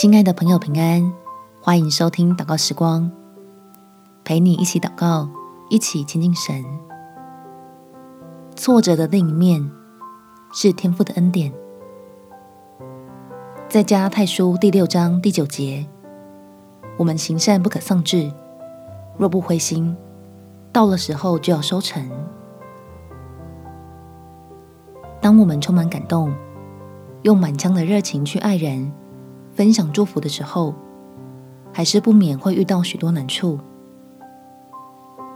亲爱的朋友，平安！欢迎收听祷告时光，陪你一起祷告，一起亲近神。挫折的另一面是天赋的恩典。在加泰书第六章第九节，我们行善不可丧志，若不灰心，到了时候就要收成。当我们充满感动，用满腔的热情去爱人、分享祝福的时候，还是不免会遇到许多难处。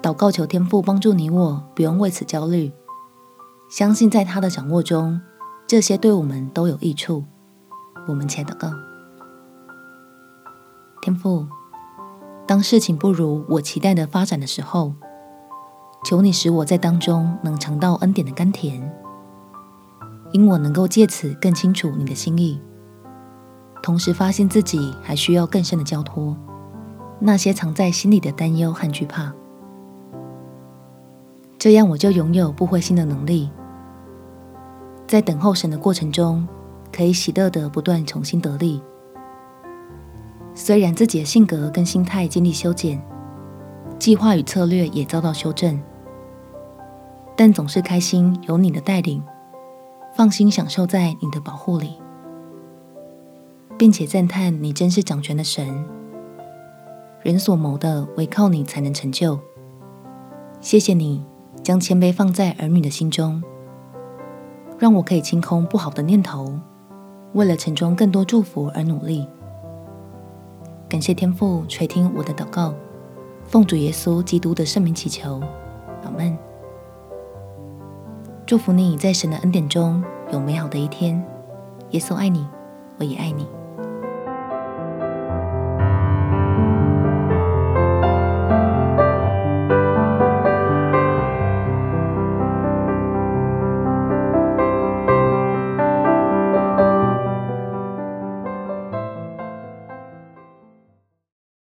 祷告求天父帮助你我，不用为此焦虑，相信在他的掌握中，这些对我们都有益处。我们且祷告：天父，当事情不如我期待的发展的时候，求你使我在当中能尝到恩典的甘甜。因我能够借此更清楚你的心意，同时发现自己还需要更深的交托，那些藏在心里的担忧和惧怕，这样我就拥有不灰心的能力，在等候神的过程中，可以喜乐的不断重新得力。虽然自己的性格跟心态经历修剪，计划与策略也遭到修正，但总是开心有你的带领。放心享受在你的保护里，并且赞叹你真是掌权的神。人所谋的，唯靠你才能成就。谢谢你将谦卑放在儿女的心中，让我可以清空不好的念头，为了承装更多祝福而努力。感谢天父垂听我的祷告，奉主耶稣基督的圣名祈求，阿门。祝福你在神的恩典中有美好的一天。耶稣爱你，我也爱你。